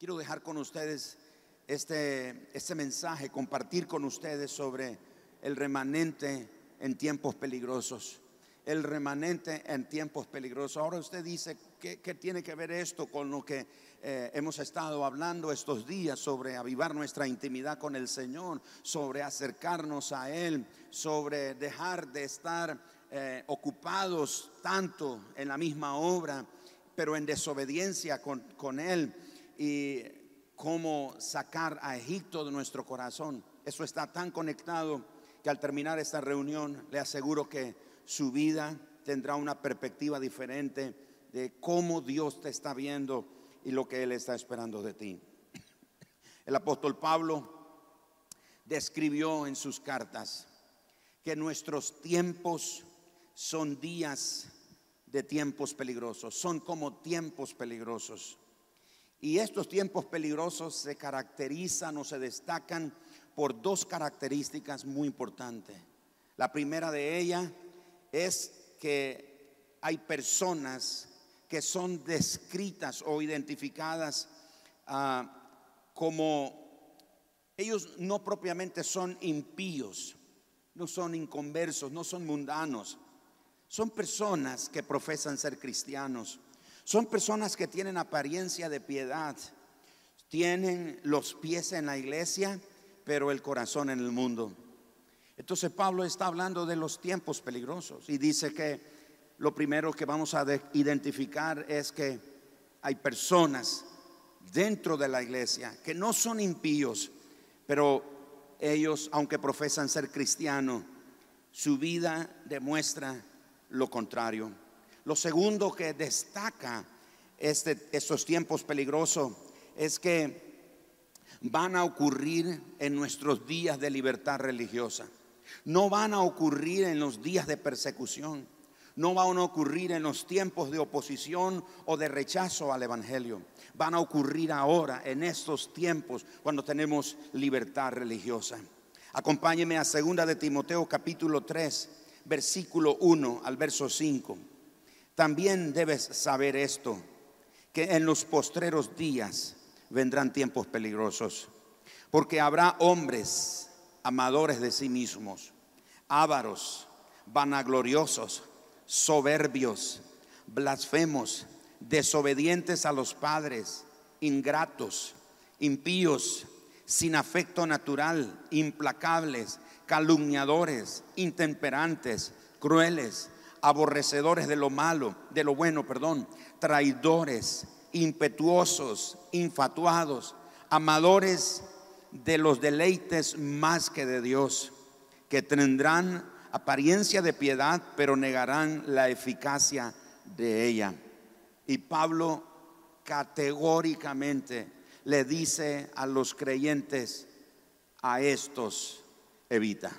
quiero dejar con ustedes este, este mensaje, compartir con ustedes sobre el remanente en tiempos peligrosos. El remanente en tiempos peligrosos. Ahora usted dice, ¿qué, tiene que ver esto con lo que eh, hemos estado hablando estos días sobre avivar nuestra intimidad con el Señor, sobre acercarnos a Él, sobre dejar de estar eh, ocupados tanto en la misma obra, pero en desobediencia con, con Él? Y cómo sacar a Egipto de nuestro corazón. Eso está tan conectado que al terminar esta reunión le aseguro que su vida tendrá una perspectiva diferente de cómo Dios te está viendo y lo que Él está esperando de ti. El apóstol Pablo describió en sus cartas que nuestros tiempos son días de tiempos peligrosos, son como tiempos peligrosos. Y estos tiempos peligrosos se caracterizan o se destacan por dos características muy importantes. La primera de ellas es que hay personas que son descritas o identificadas ah, como ellos no propiamente son impíos, no son inconversos, no son mundanos, son personas que profesan ser cristianos son personas que tienen apariencia de piedad, tienen los pies en la iglesia, pero el corazón en el mundo. Entonces Pablo está hablando de los tiempos peligrosos y dice que lo primero que vamos a identificar es que hay personas dentro de la iglesia que no son impíos, pero ellos, aunque profesan ser cristianos, su vida demuestra lo contrario. Lo segundo que destaca este, estos tiempos peligrosos es que van a ocurrir en nuestros días de libertad religiosa. No van a ocurrir en los días de persecución. No van a ocurrir en los tiempos de oposición o de rechazo al Evangelio. Van a ocurrir ahora, en estos tiempos, cuando tenemos libertad religiosa. Acompáñeme a 2 de Timoteo capítulo 3, versículo 1 al verso 5. También debes saber esto, que en los postreros días vendrán tiempos peligrosos, porque habrá hombres amadores de sí mismos, ávaros, vanagloriosos, soberbios, blasfemos, desobedientes a los padres, ingratos, impíos, sin afecto natural, implacables, calumniadores, intemperantes, crueles aborrecedores de lo malo, de lo bueno, perdón, traidores, impetuosos, infatuados, amadores de los deleites más que de Dios, que tendrán apariencia de piedad, pero negarán la eficacia de ella. Y Pablo categóricamente le dice a los creyentes, a estos evita.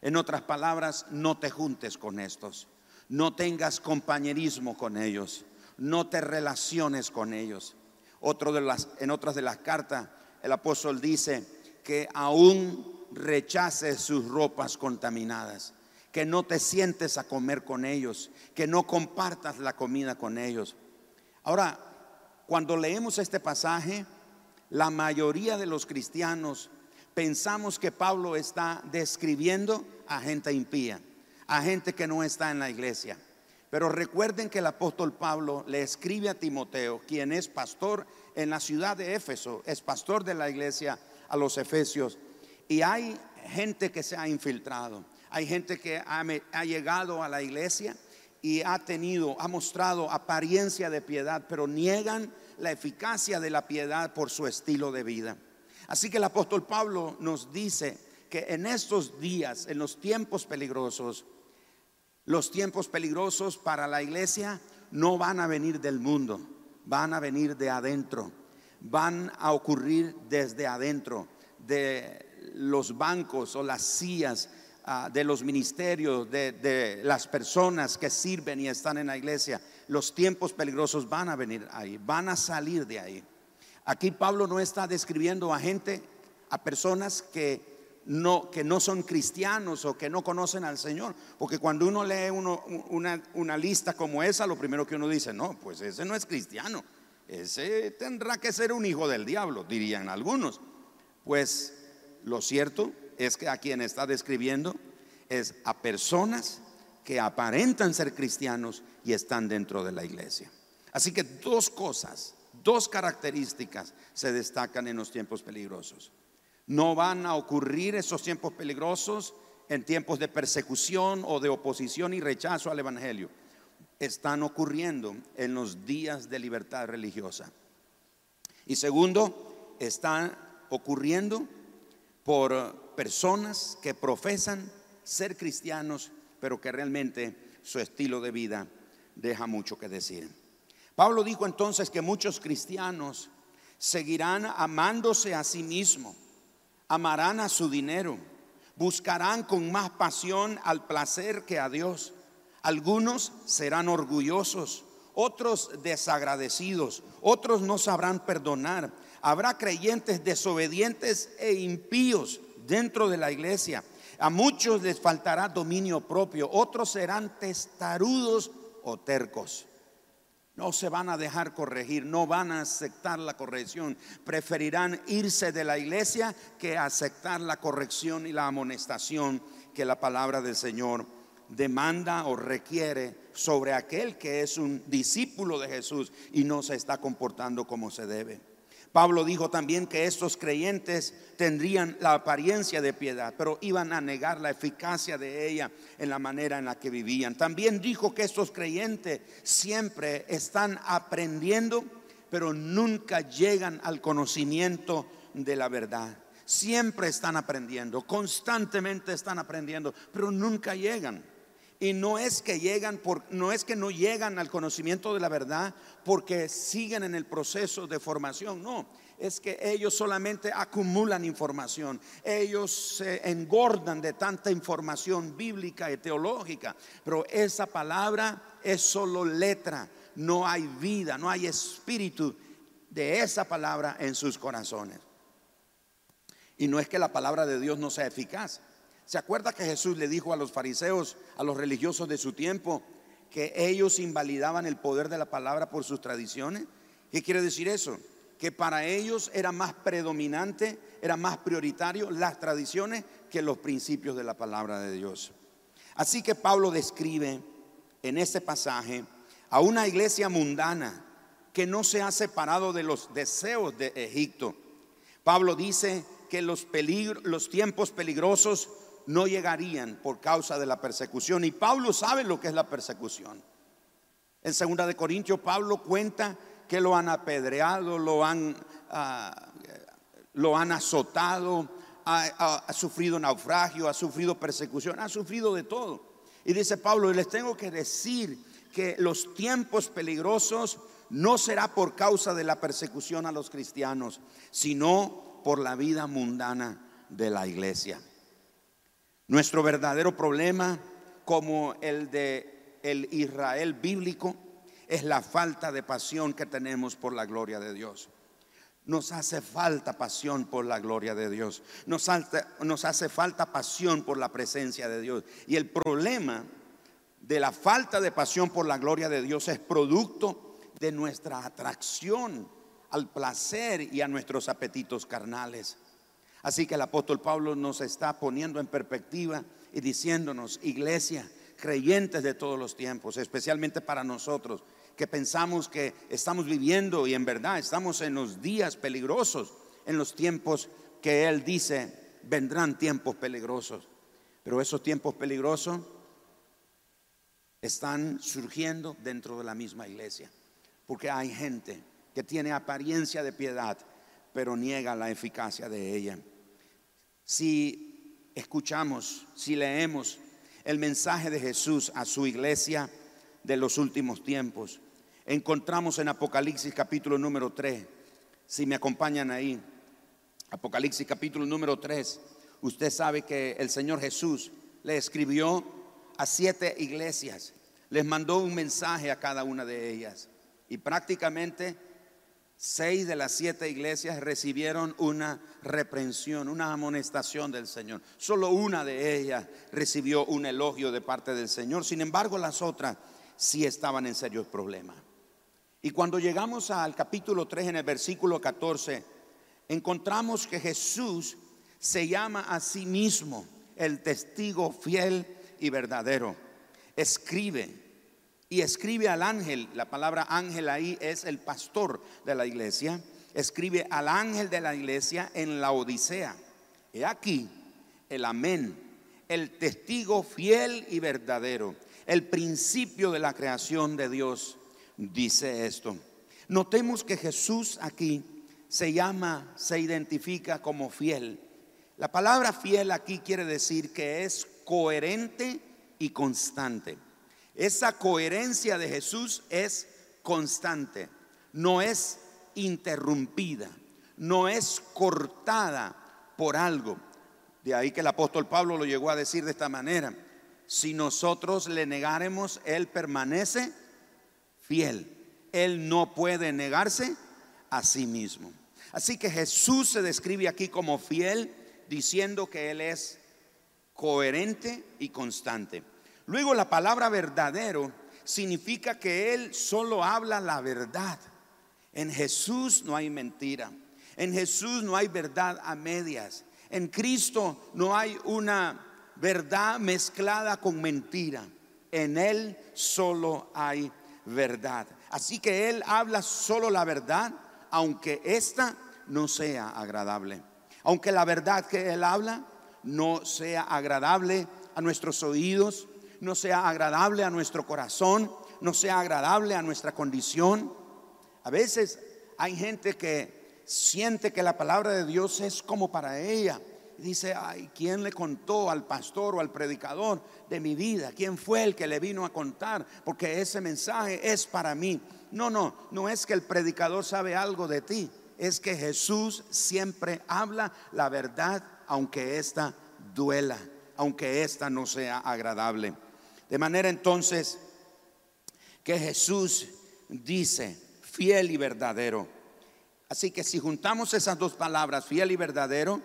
En otras palabras, no te juntes con estos. No tengas compañerismo con ellos. No te relaciones con ellos. Otro de las, en otras de las cartas, el apóstol dice que aún rechaces sus ropas contaminadas, que no te sientes a comer con ellos, que no compartas la comida con ellos. Ahora, cuando leemos este pasaje, la mayoría de los cristianos pensamos que Pablo está describiendo a gente impía a gente que no está en la iglesia. Pero recuerden que el apóstol Pablo le escribe a Timoteo, quien es pastor en la ciudad de Éfeso, es pastor de la iglesia a los Efesios. Y hay gente que se ha infiltrado, hay gente que ha, ha llegado a la iglesia y ha tenido, ha mostrado apariencia de piedad, pero niegan la eficacia de la piedad por su estilo de vida. Así que el apóstol Pablo nos dice que en estos días, en los tiempos peligrosos, los tiempos peligrosos para la iglesia no van a venir del mundo, van a venir de adentro, van a ocurrir desde adentro, de los bancos o las sillas, ah, de los ministerios, de, de las personas que sirven y están en la iglesia. Los tiempos peligrosos van a venir ahí, van a salir de ahí. Aquí Pablo no está describiendo a gente, a personas que no, que no son cristianos o que no conocen al Señor. Porque cuando uno lee una, una, lista como esa, lo primero que uno dice, no, pues ese no es cristiano. ese tendrá que ser un hijo del diablo, dirían algunos. Pues lo cierto es que a quien está describiendo es a personas que aparentan ser cristianos y están dentro de la iglesia. Así que dos cosas, dos características se destacan en los tiempos peligrosos. No van a ocurrir esos tiempos peligrosos en tiempos de persecución o de oposición y rechazo al Evangelio. Están ocurriendo en los días de libertad religiosa. Y segundo, están ocurriendo por personas que profesan ser cristianos, pero que realmente su estilo de vida deja mucho que decir. Pablo dijo entonces que muchos cristianos seguirán amándose a sí mismos, amarán a su dinero, buscarán con más pasión al placer que a Dios. Algunos serán orgullosos, otros desagradecidos, otros no sabrán perdonar. Habrá creyentes desobedientes e impíos dentro de la iglesia. A muchos les faltará dominio propio, otros serán testarudos o tercos. No se van a dejar corregir, no van a aceptar la corrección. Preferirán irse de la iglesia que aceptar la corrección y la amonestación que la palabra del Señor demanda o requiere sobre aquel que es un discípulo de Jesús y no se está comportando como se debe. Pablo dijo también que estos creyentes tendrían la apariencia de piedad, pero iban a negar la eficacia de ella en la manera en la que vivían. También dijo que estos creyentes siempre están aprendiendo, pero nunca llegan al conocimiento de la verdad. Siempre están aprendiendo, constantemente están aprendiendo, pero nunca llegan. Y no es que llegan por, no es que no llegan al conocimiento de la verdad porque siguen en el proceso de formación, no, es que ellos solamente acumulan información, ellos se engordan de tanta información bíblica y teológica, pero esa palabra es solo letra, no hay vida, no hay espíritu de esa palabra en sus corazones. Y no es que la palabra de Dios no sea eficaz, ¿Se acuerda que Jesús le dijo a los fariseos, a los religiosos de su tiempo, que ellos invalidaban el poder de la palabra por sus tradiciones? ¿Qué quiere decir eso? Que para ellos era más predominante, era más prioritario las tradiciones que los principios de la palabra de Dios. Así que Pablo describe en este pasaje a una iglesia mundana que no se ha separado de los deseos de Egipto. Pablo dice que los, los tiempos peligrosos no llegarían por causa de la persecución. Y Pablo sabe lo que es la persecución. En segunda de Corintios, Pablo cuenta que lo han apedreado, lo han, ah, lo han azotado, ha, sufrido naufragio, ha sufrido persecución, ha sufrido de todo. Y dice Pablo, les tengo que decir que los tiempos peligrosos no será por causa de la persecución a los cristianos, sino por la vida mundana de la iglesia. Nuestro verdadero problema, como el de el Israel bíblico, es la falta de pasión que tenemos por la gloria de Dios. Nos hace falta pasión por la gloria de Dios. Nos, nos hace falta pasión por la presencia de Dios. Y el problema de la falta de pasión por la gloria de Dios es producto de nuestra atracción al placer y a nuestros apetitos carnales. Así que el apóstol Pablo nos está poniendo en perspectiva y diciéndonos, iglesia, creyentes de todos los tiempos, especialmente para nosotros, que pensamos que estamos viviendo y en verdad estamos en los días peligrosos, en los tiempos que Él dice, vendrán tiempos peligrosos. Pero esos tiempos peligrosos están surgiendo dentro de la misma iglesia, porque hay gente que tiene apariencia de piedad, pero niega la eficacia de ella si escuchamos, si leemos el mensaje de Jesús a su iglesia de los últimos tiempos, encontramos en Apocalipsis capítulo número 3, si me acompañan ahí, Apocalipsis capítulo número 3, usted sabe que el Señor Jesús le escribió a siete iglesias, les mandó un mensaje a cada una de ellas. Y prácticamente Seis de las siete iglesias recibieron una reprensión, una amonestación del Señor. Solo una de ellas recibió un elogio de parte del Señor. Sin embargo, las otras sí estaban en serios problemas. Y cuando llegamos al capítulo 3 en el versículo 14, encontramos que Jesús se llama a sí mismo el testigo fiel y verdadero. Escribe y escribe al ángel, la palabra ángel ahí es el pastor de la iglesia, escribe al ángel de la iglesia en la Odisea. He aquí el amén, el testigo fiel y verdadero, el principio de la creación de Dios dice esto. Notemos que Jesús aquí se llama, se identifica como fiel. La palabra fiel aquí quiere decir que es coherente y constante. Esa coherencia de Jesús es constante, no es interrumpida, no es cortada por algo. De ahí que el apóstol Pablo lo llegó a decir de esta manera. Si nosotros le negaremos, Él permanece fiel. Él no puede negarse a sí mismo. Así que Jesús se describe aquí como fiel, diciendo que Él es coherente y constante. Luego la palabra verdadero significa que Él solo habla la verdad. En Jesús no hay mentira. En Jesús no hay verdad a medias. En Cristo no hay una verdad mezclada con mentira. En Él solo hay verdad. Así que Él habla solo la verdad, aunque ésta no sea agradable. Aunque la verdad que Él habla no sea agradable a nuestros oídos, no sea agradable a nuestro corazón, no sea agradable a nuestra condición. A veces hay gente que siente que la palabra de Dios es como para ella dice, ay, ¿quién le contó al pastor o al predicador de mi vida? ¿Quién fue el que le vino a contar? Porque ese mensaje es para mí. No, no, no es que el predicador sabe algo de ti, es que Jesús siempre habla la verdad, aunque ésta duela, aunque ésta no sea agradable. De manera entonces que Jesús dice, fiel y verdadero. Así que si juntamos esas dos palabras, fiel y verdadero,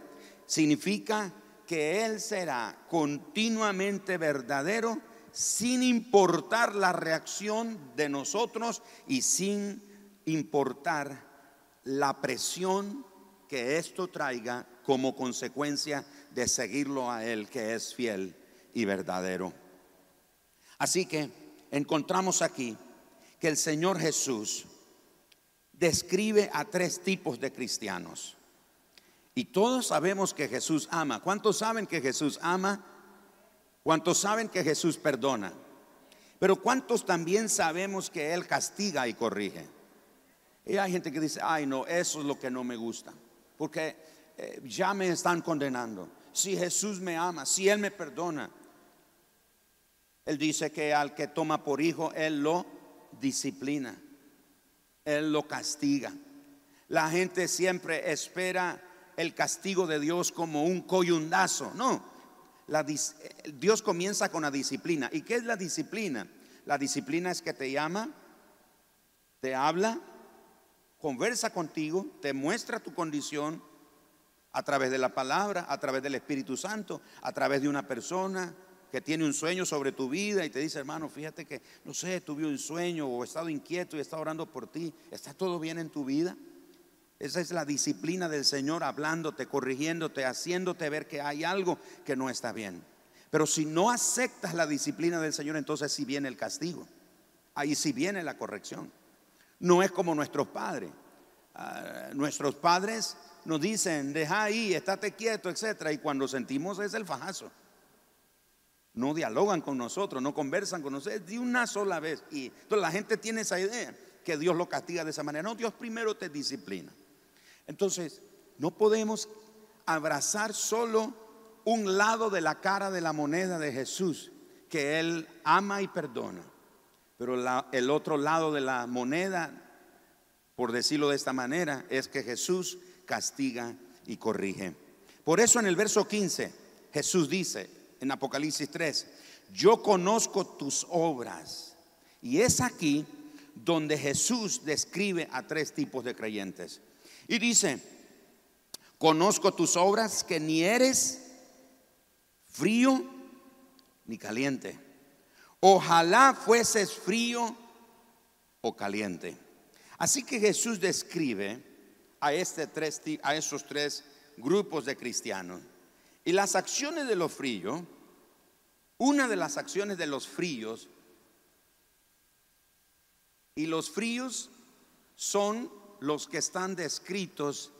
significa que Él será continuamente verdadero sin importar la reacción de nosotros y sin importar la presión que esto traiga como consecuencia de seguirlo a Él que es fiel y verdadero. Así que encontramos aquí que el Señor Jesús describe a tres tipos de cristianos. Y todos sabemos que Jesús ama. ¿Cuántos saben que Jesús ama? ¿Cuántos saben que Jesús perdona? Pero ¿cuántos también sabemos que Él castiga y corrige? Y hay gente que dice, ay no, eso es lo que no me gusta, porque eh, ya me están condenando. Si Jesús me ama, si Él me perdona, Él dice que al que toma por hijo, Él lo disciplina, Él lo castiga. La gente siempre espera el castigo de Dios como un coyundazo. No, Dios comienza con la disciplina. ¿Y qué es la disciplina? La disciplina es que te llama, te habla, conversa contigo, te muestra tu condición a través de la palabra, a través del Espíritu Santo, a través de una persona que tiene un sueño sobre tu vida y te dice, hermano, fíjate que, no sé, tuve un sueño o he estado inquieto y he estado orando por ti. ¿Está todo bien en tu vida? Esa es la disciplina del Señor hablándote, corrigiéndote, haciéndote ver que hay algo que no está bien. Pero si no aceptas la disciplina del Señor, entonces sí viene el castigo. Ahí sí viene la corrección. No es como nuestros padres. Ah, nuestros padres nos dicen, deja ahí, estate quieto, etcétera. Y cuando sentimos es el fajazo. No dialogan con nosotros, no conversan con nosotros de una sola vez. Y entonces la gente tiene esa idea que Dios lo castiga de esa manera. No, Dios primero te disciplina. Entonces, no podemos abrazar solo un lado de la cara de la moneda de Jesús, que Él ama y perdona. Pero el otro lado de la moneda, por decirlo de esta manera, es que Jesús castiga y corrige. Por eso en el verso 15 Jesús dice en Apocalipsis 3, yo conozco tus obras. Y es aquí donde Jesús describe a tres tipos de creyentes. Y dice, conozco tus obras que ni eres frío ni caliente. Ojalá fueses frío o caliente. Así que Jesús describe a, este tres, a esos tres grupos de cristianos. Y las acciones de los fríos, una de las acciones de los fríos, y los fríos son los que están descritos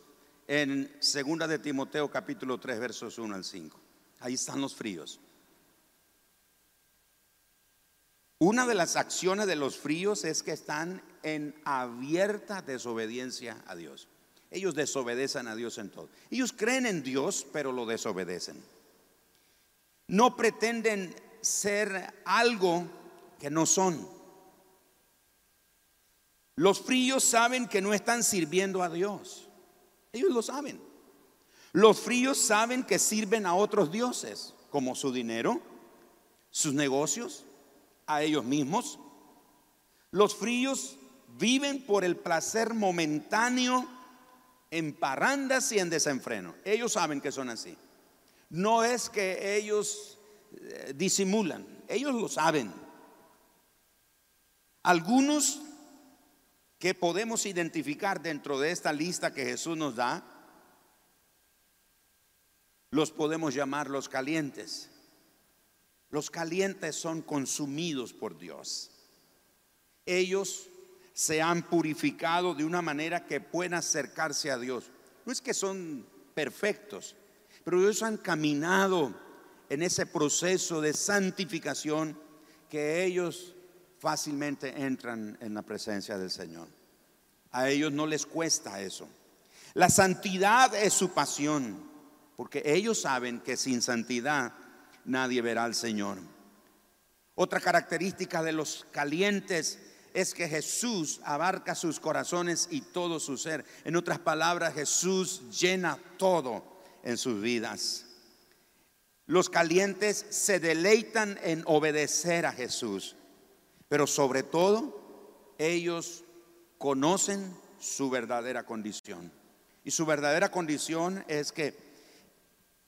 en 2 de Timoteo capítulo 3 versos 1 al 5. Ahí están los fríos. Una de las acciones de los fríos es que están en abierta desobediencia a Dios. Ellos desobedecen a Dios en todo. Ellos creen en Dios, pero lo desobedecen. No pretenden ser algo que no son. Los fríos saben que no están sirviendo a Dios. Ellos lo saben. Los fríos saben que sirven a otros dioses, como su dinero, sus negocios, a ellos mismos. Los fríos viven por el placer momentáneo en parrandas y en desenfreno. Ellos saben que son así. No es que ellos eh, disimulan, ellos lo saben. Algunos que podemos identificar dentro de esta lista que Jesús nos da, los podemos llamar los calientes. Los calientes son consumidos por Dios. Ellos se han purificado de una manera que puedan acercarse a Dios. No es que son perfectos, pero ellos han caminado en ese proceso de santificación que ellos fácilmente entran en la presencia del Señor. A ellos no les cuesta eso. La santidad es su pasión, porque ellos saben que sin santidad nadie verá al Señor. Otra característica de los calientes es que Jesús abarca sus corazones y todo su ser. En otras palabras, Jesús llena todo en sus vidas. Los calientes se deleitan en obedecer a Jesús, pero sobre todo ellos conocen su verdadera condición. Y su verdadera condición es que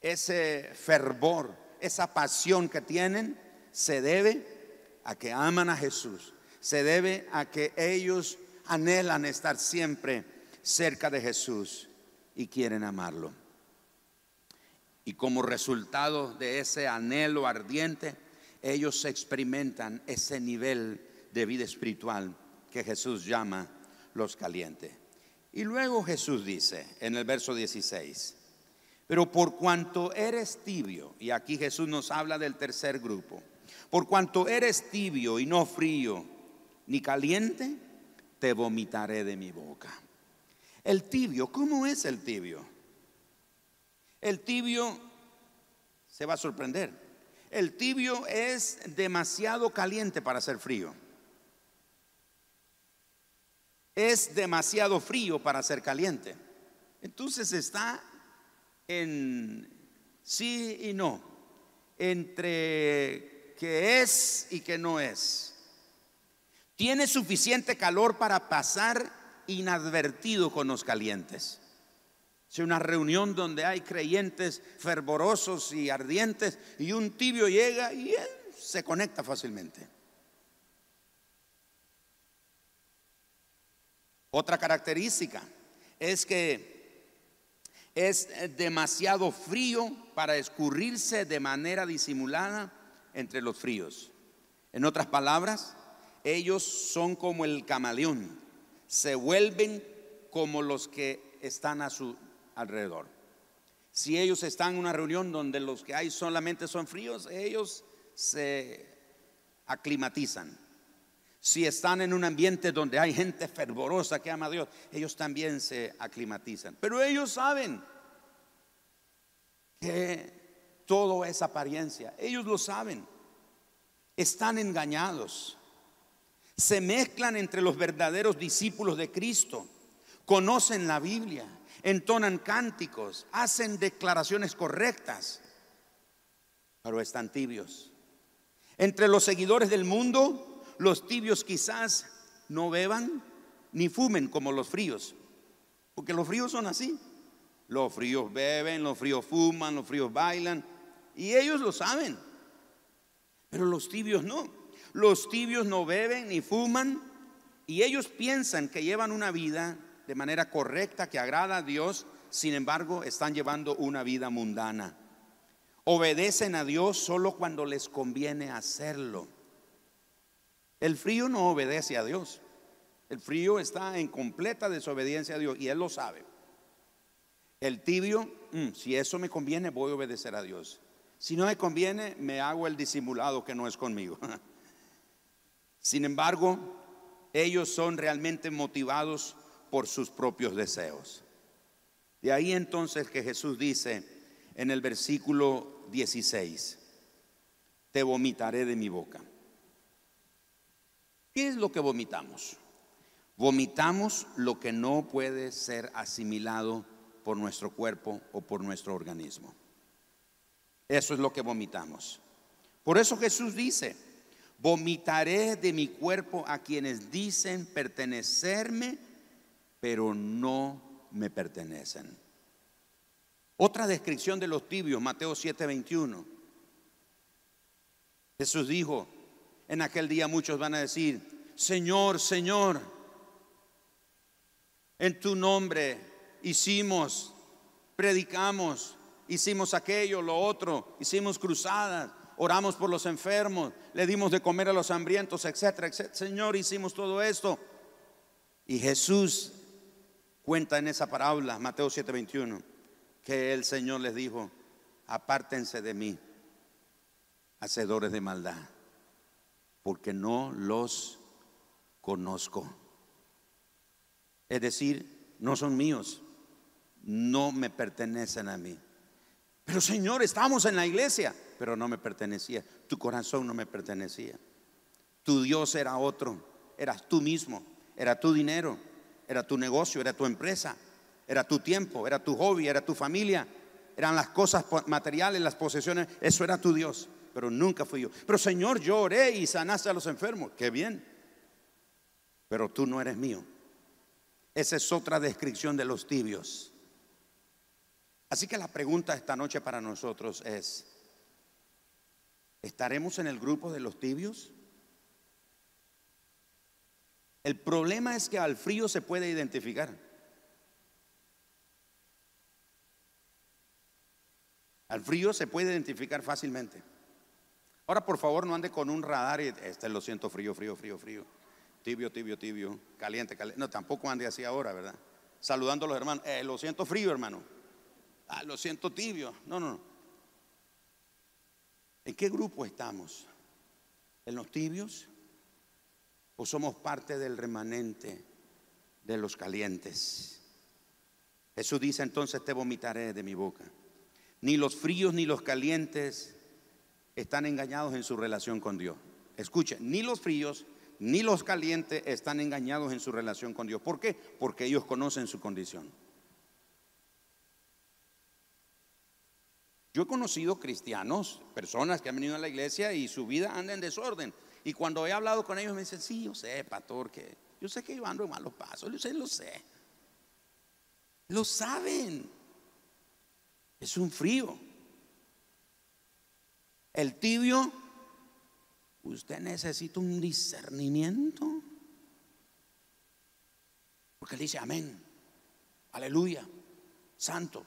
ese fervor, esa pasión que tienen, se debe a que aman a Jesús se debe a que ellos anhelan estar siempre cerca de Jesús y quieren amarlo. Y como resultado de ese anhelo ardiente, ellos experimentan ese nivel de vida espiritual que Jesús llama los calientes. Y luego Jesús dice en el verso 16, pero por cuanto eres tibio, y aquí Jesús nos habla del tercer grupo, por cuanto eres tibio y no frío, ni caliente, te vomitaré de mi boca. El tibio, ¿cómo es el tibio? El tibio se va a sorprender. El tibio es demasiado caliente para ser frío. Es demasiado frío para ser caliente. Entonces está en sí y no, entre que es y que no es. Tiene suficiente calor para pasar inadvertido con los calientes. Es una reunión donde hay creyentes fervorosos y ardientes y un tibio llega y él se conecta fácilmente. Otra característica es que es demasiado frío para escurrirse de manera disimulada entre los fríos. En otras palabras, ellos son como el camaleón, se vuelven como los que están a su alrededor. Si ellos están en una reunión donde los que hay solamente son fríos, ellos se aclimatizan. Si están en un ambiente donde hay gente fervorosa que ama a Dios, ellos también se aclimatizan. Pero ellos saben que todo es apariencia. Ellos lo saben. Están engañados se mezclan entre los verdaderos discípulos de Cristo, conocen la Biblia, entonan cánticos, hacen declaraciones correctas, pero están tibios. Entre los seguidores del mundo, los tibios quizás no beban ni fumen como los fríos, porque los fríos son así. Los fríos beben, los fríos fuman, los fríos bailan, y ellos lo saben, pero los tibios no. Los tibios no beben ni fuman Y ellos piensan que llevan una vida de manera correcta, que agrada a Dios, sin embargo están llevando una vida mundana. Obedecen a Dios solo cuando les conviene hacerlo. El frío no obedece a Dios. El frío está en completa desobediencia a Dios y Él lo sabe. El tibio, mm, si eso me conviene, voy a obedecer a Dios. Si no me conviene, me hago el disimulado que no es conmigo. Sin embargo, ellos son realmente motivados por sus propios deseos. De ahí entonces que Jesús dice en el versículo 16, te vomitaré de mi boca. ¿Qué es lo que vomitamos? Vomitamos lo que no puede ser asimilado por nuestro cuerpo o por nuestro organismo. Eso es lo que vomitamos. Por eso Jesús dice, vomitaré de mi cuerpo a quienes dicen pertenecerme, pero no me pertenecen. Otra descripción de los tibios, Mateo 7:21. Jesús dijo, en aquel día muchos van a decir, Señor, Señor, en tu nombre hicimos, predicamos, hicimos aquello, lo otro, hicimos cruzadas, oramos por los enfermos, le dimos de comer a los hambrientos, etcétera, etcétera. Señor, hicimos todo esto. Y Jesús cuenta en esa parábola, Mateo 7:21, que el Señor les dijo, apártense de mí, hacedores de maldad, porque no los conozco. Es decir, no son míos, no me pertenecen a mí. Pero Señor, estamos en la iglesia, pero no me pertenecía. Tu corazón no me pertenecía. Tu Dios era otro, eras tú mismo, era tu dinero, era tu negocio, era tu empresa, era tu tiempo, era tu hobby, era tu familia, eran las cosas materiales, las posesiones, eso era tu Dios, pero nunca fui yo. Pero Señor, yo oré y sanaste a los enfermos, qué bien, pero tú no eres mío. Esa es otra descripción de los tibios. Así que la pregunta esta noche para nosotros es, ¿estaremos en el grupo de los tibios? El problema es que al frío se puede identificar. Al frío se puede identificar fácilmente. Ahora, por favor, no ande con un radar y este lo siento frío, frío, frío, frío. Tibio, tibio, tibio, caliente, caliente. No, tampoco ande así ahora, ¿verdad? Saludando a los hermanos. Eh, lo siento frío, hermano. Ah, lo siento tibio. No, no, no. ¿En qué grupo estamos? ¿En los tibios? ¿O somos parte del remanente de los calientes? Jesús dice entonces te vomitaré de mi boca. Ni los fríos ni los calientes están engañados en su relación con Dios. Escuchen, ni los fríos ni los calientes están engañados en su relación con Dios. ¿Por qué? Porque ellos conocen su condición. Yo he conocido cristianos, personas que han venido a la iglesia y su vida anda en desorden. Y cuando he hablado con ellos me dicen, sí, yo sé, pastor, que yo sé que yo ando en malos pasos, yo sé, lo sé. Lo saben. Es un frío. El tibio, usted necesita un discernimiento. Porque él dice, amén, aleluya, santo.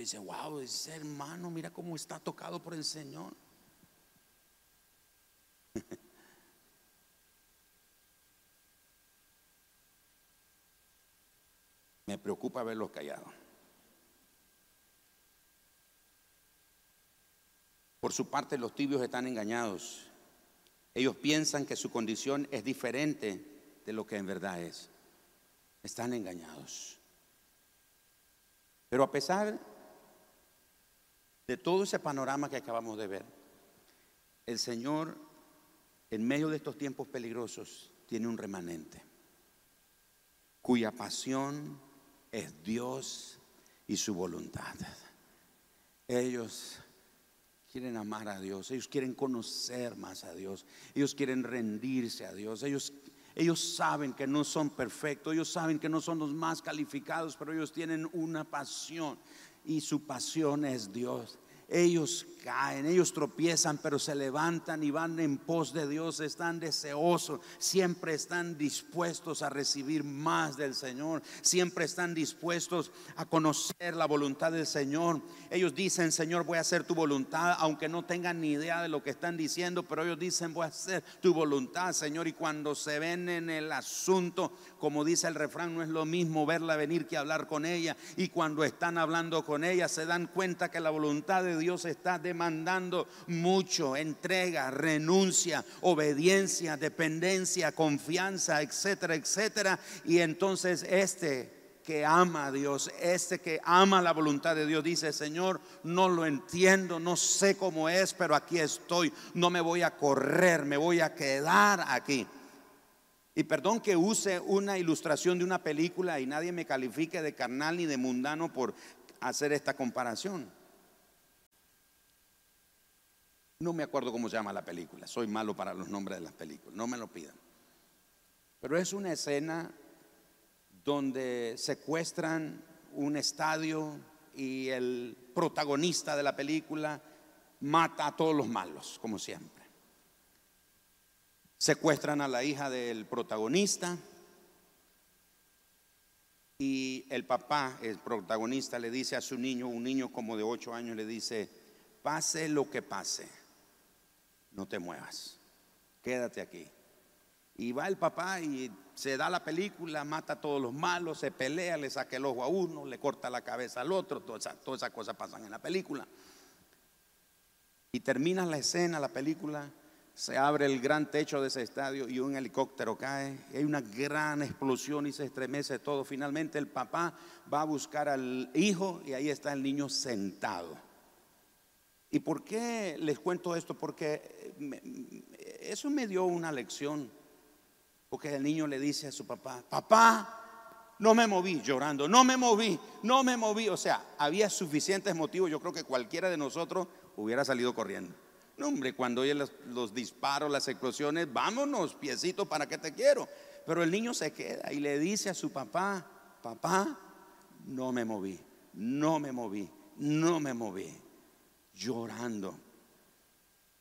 Dice, wow, ese hermano, mira cómo está tocado por el Señor. Me preocupa verlos callados. Por su parte, los tibios están engañados. Ellos piensan que su condición es diferente de lo que en verdad es. Están engañados. Pero a pesar de todo ese panorama que acabamos de ver, el Señor, en medio de estos tiempos peligrosos, tiene un remanente, cuya pasión es Dios y su voluntad. Ellos quieren amar a Dios, ellos quieren conocer más a Dios, ellos quieren rendirse a Dios, ellos, ellos saben que no son perfectos, ellos saben que no son los más calificados, pero ellos tienen una pasión y su pasión es Dios. Ellos caen, ellos tropiezan, pero se levantan y van en pos de Dios, están deseosos, siempre están dispuestos a recibir más del Señor, siempre están dispuestos a conocer la voluntad del Señor. Ellos dicen, Señor, voy a hacer tu voluntad, aunque no tengan ni idea de lo que están diciendo, pero ellos dicen, voy a hacer tu voluntad, Señor. Y cuando se ven en el asunto, como dice el refrán, no es lo mismo verla venir que hablar con ella. Y cuando están hablando con ella, se dan cuenta que la voluntad de Dios está demandando mucho, entrega, renuncia, obediencia, dependencia, confianza, etcétera, etcétera. Y entonces este que ama a Dios, este que ama la voluntad de Dios, dice, Señor, no lo entiendo, no sé cómo es, pero aquí estoy, no me voy a correr, me voy a quedar aquí. Y perdón que use una ilustración de una película y nadie me califique de carnal ni de mundano por hacer esta comparación. No me acuerdo cómo se llama la película, soy malo para los nombres de las películas, no me lo pidan. Pero es una escena donde secuestran un estadio y el protagonista de la película mata a todos los malos, como siempre. Secuestran a la hija del protagonista y el papá, el protagonista, le dice a su niño, un niño como de ocho años, le dice, pase lo que pase, no te muevas, quédate aquí. Y va el papá y se da la película, mata a todos los malos, se pelea, le saca el ojo a uno, le corta la cabeza al otro, todas esas, cosas pasan en la película. Y termina la escena, la película, se abre el gran techo de ese estadio y un helicóptero cae, hay una gran explosión y se estremece todo. Finalmente el papá va a buscar al hijo y ahí está el niño sentado. ¿Y por qué les cuento esto? Porque eso me dio una lección porque el niño le dice a su papá, papá, no me moví llorando, no me moví, no me moví. O sea, había suficientes motivos. Yo creo que cualquiera de nosotros hubiera salido corriendo. No, hombre, cuando oye los, disparos, las explosiones, vámonos, piecito, ¿para qué te quiero? Pero el niño se queda y le dice a su papá, papá, no me moví, no me moví, no me moví, llorando.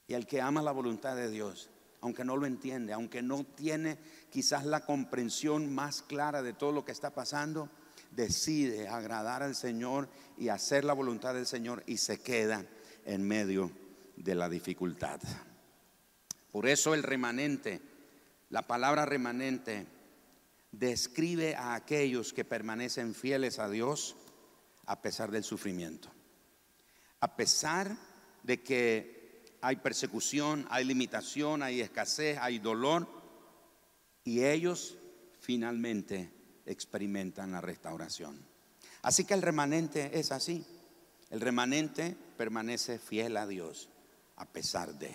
Y el que ama la voluntad de Dios, aunque no lo entiende, aunque no tiene quizás la comprensión más clara de todo lo que está pasando, decide agradar al Señor y hacer la voluntad del Señor y se queda en medio de la dificultad. Por eso el remanente, la palabra remanente, describe a aquellos que permanecen fieles a Dios a pesar del sufrimiento. A pesar de que hay persecución, hay limitación, hay escasez, hay dolor, y ellos finalmente experimentan la restauración. Así que el remanente es así. El remanente permanece fiel a Dios a pesar de.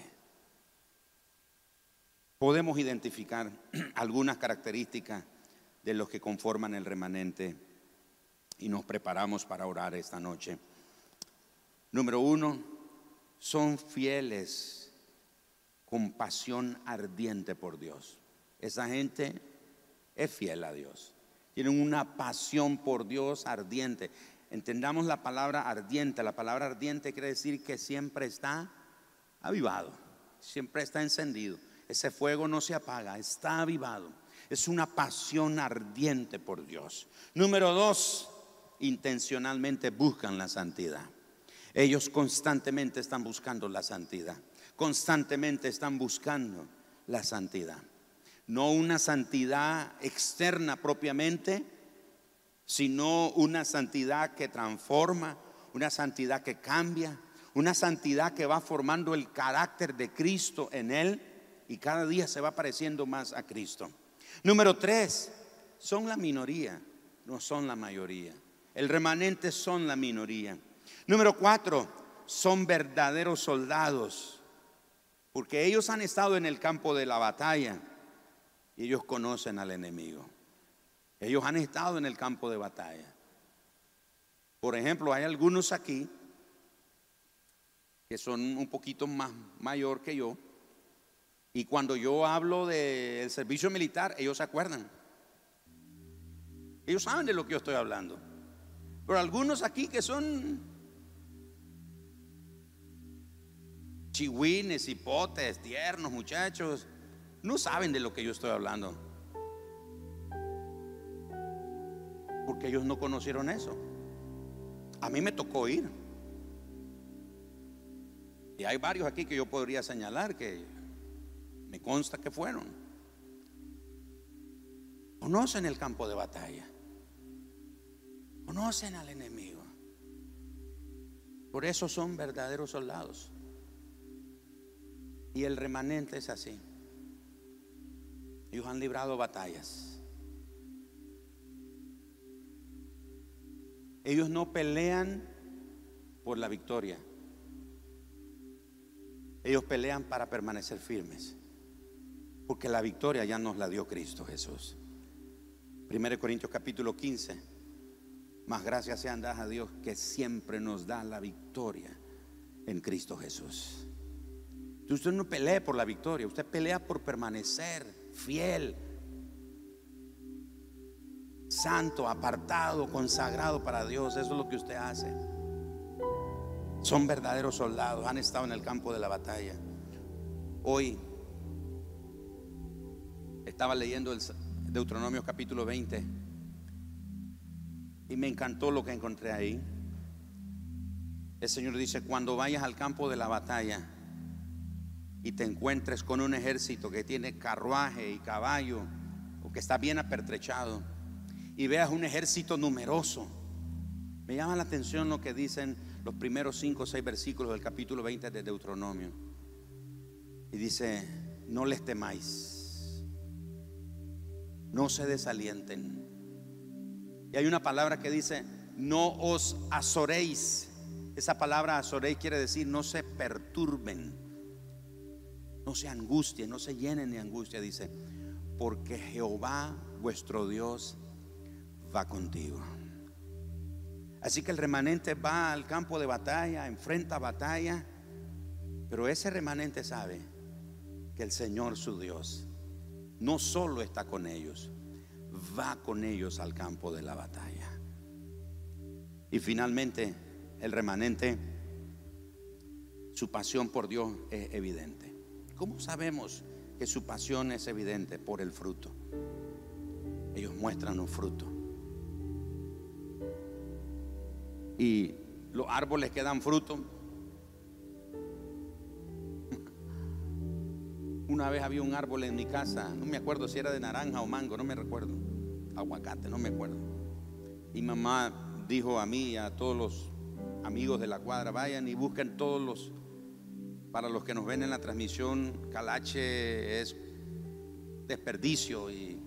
Podemos identificar algunas características de los que conforman el remanente y nos preparamos para orar esta noche. Número uno, son fieles con pasión ardiente por Dios. Esa gente es fiel a Dios. Tienen una pasión por Dios ardiente. Entendamos la palabra ardiente. La palabra ardiente quiere decir que siempre está avivado, siempre está encendido. Ese fuego no se apaga, está avivado. Es una pasión ardiente por Dios. Número dos, intencionalmente buscan la santidad. Ellos constantemente están buscando la santidad. Constantemente están buscando la santidad no una santidad externa propiamente, sino una santidad que transforma, una santidad que cambia, una santidad que va formando el carácter de Cristo en él y cada día se va pareciendo más a Cristo. Número tres, son la minoría, no son la mayoría. El remanente son la minoría. Número cuatro, son verdaderos soldados, porque ellos han estado en el campo de la batalla y ellos conocen al enemigo. Ellos han estado en el campo de batalla. Por ejemplo, hay algunos aquí que son un poquito más mayor que yo. Y cuando yo hablo del servicio militar, ellos se acuerdan. Ellos saben de lo que yo estoy hablando. Pero algunos aquí que son chihuines, hipotes, tiernos, muchachos, no saben de lo que yo estoy hablando. Porque ellos no conocieron eso. A mí me tocó ir. Y hay varios aquí que yo podría señalar que me consta que fueron. Conocen el campo de batalla. Conocen al enemigo. Por eso son verdaderos soldados. Y el remanente es así. Ellos han librado batallas. Ellos no pelean por la victoria. Ellos pelean para permanecer firmes. Porque la victoria ya nos la dio Cristo Jesús. 1 Corintios capítulo 15. Más gracias sean dadas a Dios que siempre nos da la victoria en Cristo Jesús. Usted no pelea por la victoria, usted pelea por permanecer fiel, santo, apartado, consagrado para Dios. Eso es lo que usted hace. Son verdaderos soldados, han estado en el campo de la batalla. Hoy estaba leyendo el Deuteronomio capítulo 20 y me encantó lo que encontré ahí. El Señor dice, cuando vayas al campo de la batalla, y te encuentres con un ejército que tiene carruaje y caballo o que está bien apertrechado y veas un ejército numeroso, me llama la atención lo que dicen los primeros cinco o seis versículos del capítulo 20 de Deuteronomio. Y dice, no les temáis, no se desalienten. Y hay una palabra que dice, no os azoréis. Esa palabra azoréis quiere decir no se perturben. No se angustien, no se llenen de angustia, dice, porque Jehová vuestro Dios va contigo. Así que el remanente va al campo de batalla, enfrenta batalla, pero ese remanente sabe que el Señor su Dios no solo está con ellos, va con ellos al campo de la batalla. Y finalmente el remanente, su pasión por Dios es evidente. ¿Cómo sabemos que su pasión es evidente? Por el fruto. Ellos muestran un fruto. Y los árboles que dan fruto. Una vez había un árbol en mi casa, no me acuerdo si era de naranja o mango, no me recuerdo. Aguacate, no me acuerdo. Y mamá dijo a mí y a todos los amigos de la cuadra, vayan y busquen todos los para los que nos ven en la transmisión, calache es desperdicio y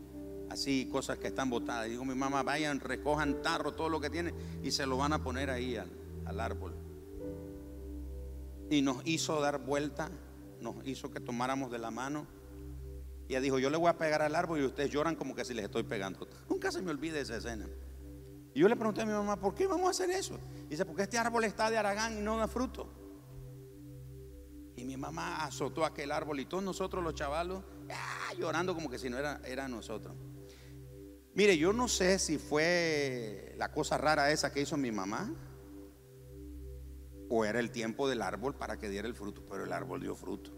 así cosas que están botadas. digo, mi mamá, vayan, recojan tarro, todo lo que tiene y se lo van a poner ahí al, al árbol. Y nos hizo dar vuelta, nos hizo que tomáramos de la mano. Y ella dijo, yo le voy a pegar al árbol y ustedes lloran como que si les estoy pegando. Nunca se me olvide esa escena. Y yo le pregunté a mi mamá, ¿por qué vamos a hacer eso? dice, porque este árbol está de aragán y no da fruto. Y mi mamá azotó aquel árbol y todos nosotros los chavalos llorando como que si no era, era nosotros. Mire, yo no sé si fue la cosa rara esa que hizo mi mamá o era el tiempo del árbol para que diera el fruto, pero el árbol dio fruto.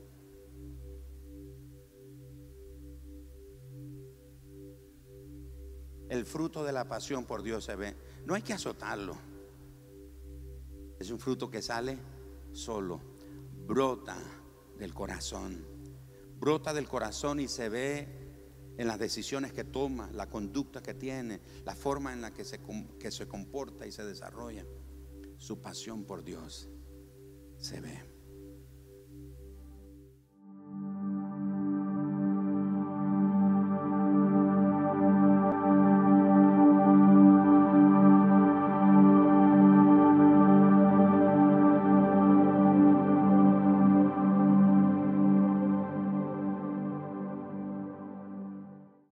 El fruto de la pasión por Dios se ve. No hay que azotarlo. Es un fruto que sale solo brota del corazón. Brota del corazón y se ve en las decisiones que toma, la conducta que tiene, la forma en la que se, que se comporta y se desarrolla. Su pasión por Dios se ve.